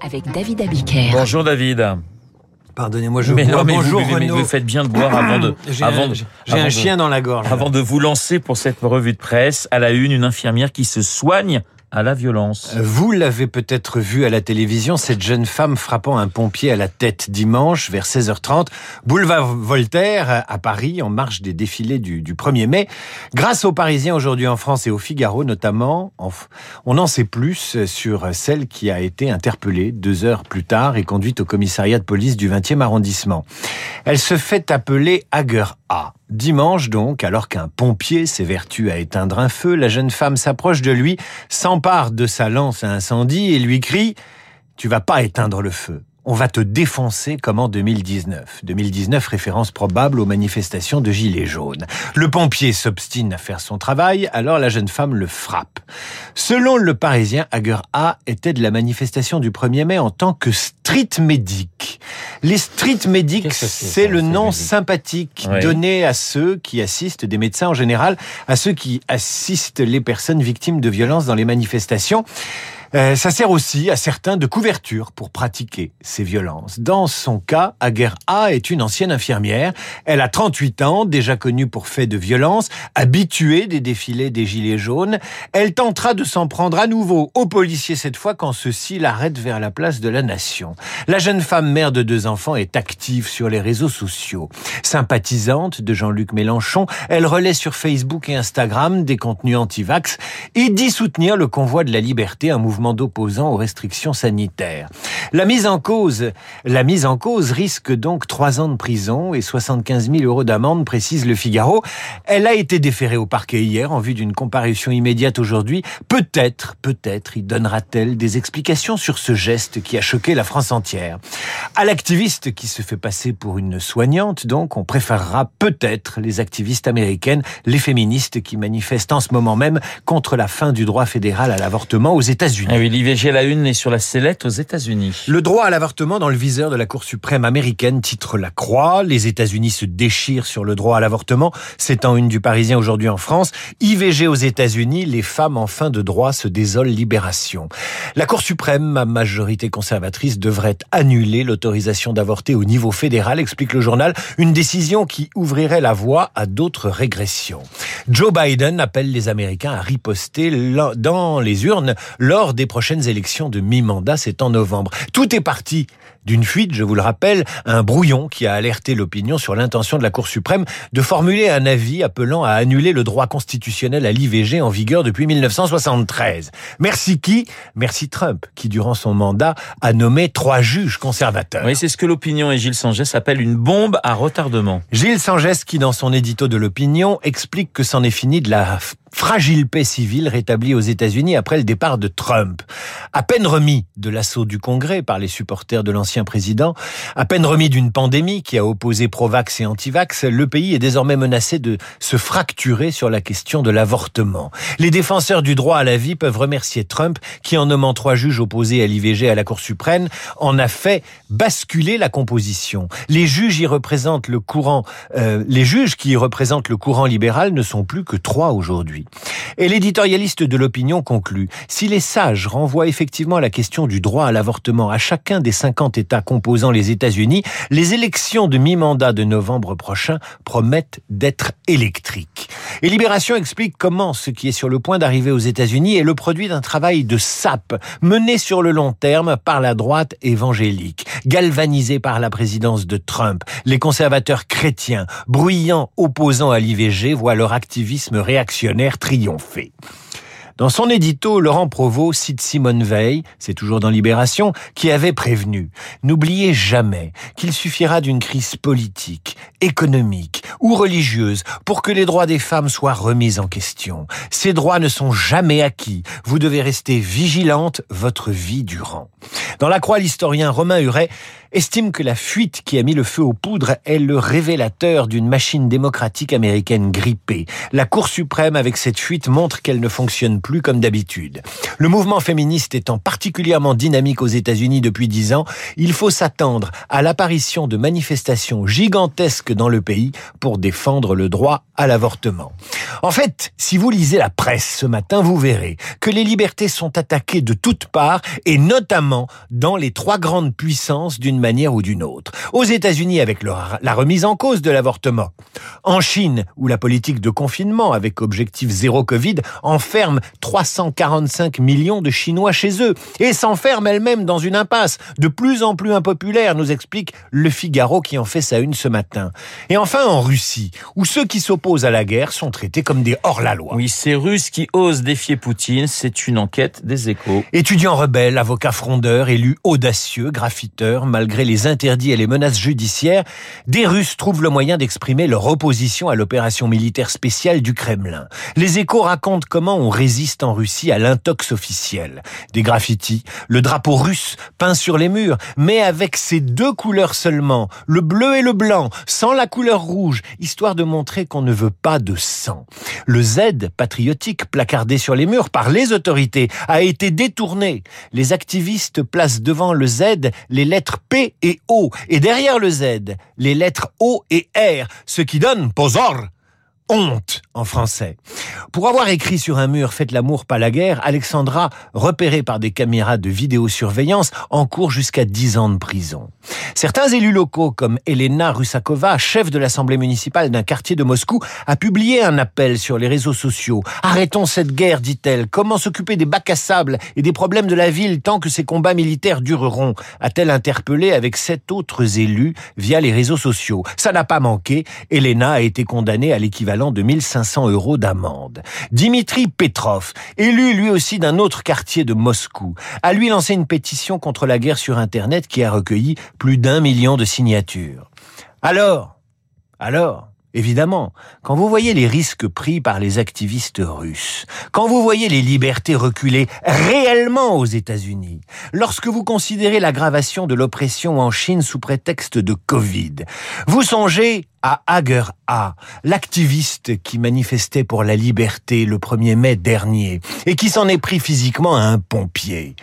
avec David Abiker. Bonjour David. Pardonnez-moi, je mais bois. non, mais Bonjour vous, mais vous faites bien de boire avant de. J'ai avant un, de- j'ai avant un de- chien dans la gorge. Avant de vous lancer pour cette revue de presse, à la une, une infirmière qui se soigne à la violence. Vous l'avez peut-être vu à la télévision, cette jeune femme frappant un pompier à la tête dimanche vers 16h30, boulevard Voltaire à Paris, en marge des défilés du, du 1er mai. Grâce aux Parisiens aujourd'hui en France et au Figaro notamment, en- on en sait plus sur celle qui a été interpellée deux heures plus tard et conduite au commissariat de police du 20e arrondissement. Elle se fait appeler Hager A. Dimanche donc, alors qu'un pompier s'évertue à éteindre un feu, la jeune femme s'approche de lui, s'empare de sa lance à incendie et lui crie ⁇ Tu vas pas éteindre le feu !⁇ on va te défoncer comme en 2019. 2019, référence probable aux manifestations de Gilets jaunes. Le pompier s'obstine à faire son travail, alors la jeune femme le frappe. Selon le Parisien, Hager A était de la manifestation du 1er mai en tant que street medic. Les street medics, c'est, le nom sympathique donné à ceux qui assistent, des médecins en général, à ceux qui assistent les personnes victimes de violences dans les manifestations. Euh, ça sert aussi à certains de couverture pour pratiquer ces violences. Dans son cas, Aguerre A est une ancienne infirmière. Elle a 38 ans, déjà connue pour faits de violence, habituée des défilés des Gilets jaunes. Elle tentera de s'en prendre à nouveau aux policiers cette fois quand ceux-ci l'arrêtent vers la place de la Nation. La jeune femme mère de deux enfants est active sur les réseaux sociaux. Sympathisante de Jean-Luc Mélenchon, elle relaie sur Facebook et Instagram des contenus anti-vax et dit soutenir le convoi de la liberté, un mouvement d'opposants aux restrictions sanitaires. La mise en cause, la mise en cause risque donc trois ans de prison et 75 000 euros d'amende, précise le Figaro. Elle a été déférée au parquet hier en vue d'une comparution immédiate aujourd'hui. Peut-être, peut-être y donnera-t-elle des explications sur ce geste qui a choqué la France entière. À l'activiste qui se fait passer pour une soignante, donc, on préférera peut-être les activistes américaines, les féministes qui manifestent en ce moment même contre la fin du droit fédéral à l'avortement aux États-Unis. Ah oui, l'IVG la une est sur la sellette aux États-Unis. Le droit à l'avortement dans le viseur de la Cour suprême américaine titre la croix. Les États-Unis se déchirent sur le droit à l'avortement. C'est en une du Parisien aujourd'hui en France. IVG aux États-Unis, les femmes en fin de droit se désolent libération. La Cour suprême, à majorité conservatrice, devrait annuler l'autorisation d'avorter au niveau fédéral, explique le journal. Une décision qui ouvrirait la voie à d'autres régressions. Joe Biden appelle les Américains à riposter dans les urnes lors des prochaines élections de mi-mandat, c'est en novembre. Tout est parti d'une fuite, je vous le rappelle, un brouillon qui a alerté l'opinion sur l'intention de la Cour suprême de formuler un avis appelant à annuler le droit constitutionnel à l'IVG en vigueur depuis 1973. Merci qui? Merci Trump, qui durant son mandat a nommé trois juges conservateurs. Oui, c'est ce que l'opinion et Gilles Sangès appellent une bombe à retardement. Gilles Sangès, qui dans son édito de l'opinion, explique que c'en est fini de la fragile paix civile rétablie aux États-Unis après le départ de Trump. À peine remis de l'assaut du Congrès par les supporters de l'ancien président, à peine remis d'une pandémie qui a opposé pro-vax et anti-vax, le pays est désormais menacé de se fracturer sur la question de l'avortement. Les défenseurs du droit à la vie peuvent remercier Trump qui, en nommant trois juges opposés à l'IVG à la Cour suprême, en a fait basculer la composition. Les juges y représentent le courant, euh, les juges qui représentent le courant libéral ne sont plus que trois aujourd'hui. Et l'éditorialiste de l'opinion conclut, si les sages renvoient effectivement la question du droit à l'avortement à chacun des 50 États composant les États-Unis, les élections de mi-mandat de novembre prochain promettent d'être électriques. Et Libération explique comment ce qui est sur le point d'arriver aux États-Unis est le produit d'un travail de sape mené sur le long terme par la droite évangélique, galvanisée par la présidence de Trump. Les conservateurs chrétiens, bruyants opposants à l'IVG, voient leur activisme réactionnaire triompher. Dans son édito, Laurent Provost cite Simone Veil, c'est toujours dans Libération, qui avait prévenu N'oubliez jamais qu'il suffira d'une crise politique, économique ou religieuse pour que les droits des femmes soient remis en question. Ces droits ne sont jamais acquis. Vous devez rester vigilante votre vie durant. Dans la croix, l'historien Romain Huret estime que la fuite qui a mis le feu aux poudres est le révélateur d'une machine démocratique américaine grippée. La Cour suprême, avec cette fuite, montre qu'elle ne fonctionne plus comme d'habitude. Le mouvement féministe étant particulièrement dynamique aux États-Unis depuis dix ans, il faut s'attendre à l'apparition de manifestations gigantesques dans le pays pour défendre le droit à l'avortement. En fait, si vous lisez la presse ce matin, vous verrez que les libertés sont attaquées de toutes parts et notamment dans les trois grandes puissances d'une manière ou d'une autre. Aux États-Unis avec la remise en cause de l'avortement. En Chine, où la politique de confinement avec objectif zéro Covid enferme 345 millions de Chinois chez eux et s'enferme elle-même dans une impasse de plus en plus impopulaire, nous explique Le Figaro qui en fait sa une ce matin. Et enfin en Russie, où ceux qui s'opposent à la guerre sont traités comme des hors-la-loi. Oui, ces Russes qui osent défier Poutine, c'est une enquête des échos. Étudiants rebelles, avocats frondeurs, élus audacieux, graffiteurs, malgré les interdits et les menaces judiciaires, des Russes trouvent le moyen d'exprimer leur opposition à l'opération militaire spéciale du Kremlin. Les échos racontent comment on résiste en Russie à l'intox officiel. Des graffitis, le drapeau russe peint sur les murs, mais avec ces deux couleurs seulement, le bleu et le blanc, sans la couleur rouge, histoire de montrer qu'on ne veut pas de sang. Le Z patriotique placardé sur les murs par les autorités a été détourné. Les activistes placent devant le Z les lettres P et O, et derrière le Z, les lettres O et R, ce qui donne posor honte en français. Pour avoir écrit sur un mur Faites l'amour, pas la guerre, Alexandra, repérée par des caméras de vidéosurveillance, encourt jusqu'à 10 ans de prison. Certains élus locaux, comme Elena Rusakova, chef de l'Assemblée municipale d'un quartier de Moscou, a publié un appel sur les réseaux sociaux. Arrêtons cette guerre, dit-elle. Comment s'occuper des bacs à sable et des problèmes de la ville tant que ces combats militaires dureront? A-t-elle interpellé avec sept autres élus via les réseaux sociaux. Ça n'a pas manqué. Elena a été condamnée à l'équivalent de 1500 euros d'amende. Dimitri Petrov, élu lui aussi d'un autre quartier de Moscou, a lui lancé une pétition contre la guerre sur Internet qui a recueilli plus d'un million de signatures. Alors, alors, Évidemment, quand vous voyez les risques pris par les activistes russes, quand vous voyez les libertés reculer réellement aux États-Unis, lorsque vous considérez l'aggravation de l'oppression en Chine sous prétexte de Covid, vous songez à Hager A, l'activiste qui manifestait pour la liberté le 1er mai dernier et qui s'en est pris physiquement à un pompier.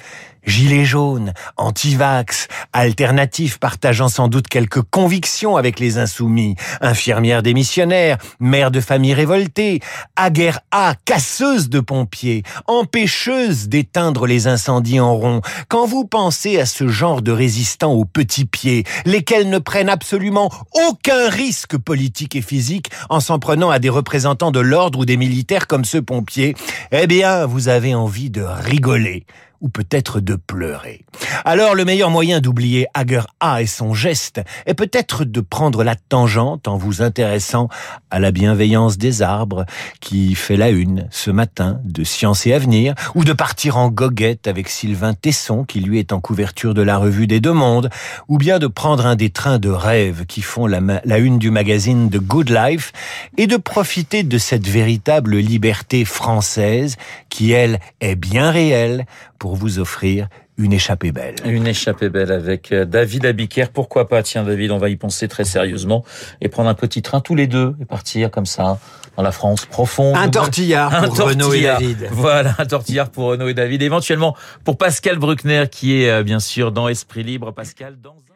Gilets jaunes, anti-vax, alternatifs partageant sans doute quelques convictions avec les insoumis, infirmières démissionnaires, mères de familles révoltées, aguerre A, casseuse de pompiers, empêcheuse d'éteindre les incendies en rond. Quand vous pensez à ce genre de résistants aux petits pieds, lesquels ne prennent absolument aucun risque politique et physique en s'en prenant à des représentants de l'ordre ou des militaires comme ce pompier, eh bien, vous avez envie de rigoler ou peut-être de pleurer. Alors le meilleur moyen d'oublier Hager A et son geste est peut-être de prendre la tangente en vous intéressant à la bienveillance des arbres qui fait la une ce matin de Science et Avenir ou de partir en goguette avec Sylvain Tesson qui lui est en couverture de la revue des Deux Mondes ou bien de prendre un des trains de rêve qui font la, la une du magazine The Good Life et de profiter de cette véritable liberté française qui elle est bien réelle pour vous offrir une échappée belle. Une échappée belle avec euh, David Abiker. Pourquoi pas? Tiens David, on va y penser très sérieusement et prendre un petit train tous les deux et partir comme ça dans la France profonde. Un tortillard pour un Renaud et David. Voilà, un tortillard pour Renaud et David. Éventuellement pour Pascal Bruckner qui est euh, bien sûr dans Esprit Libre. Pascal, dans un...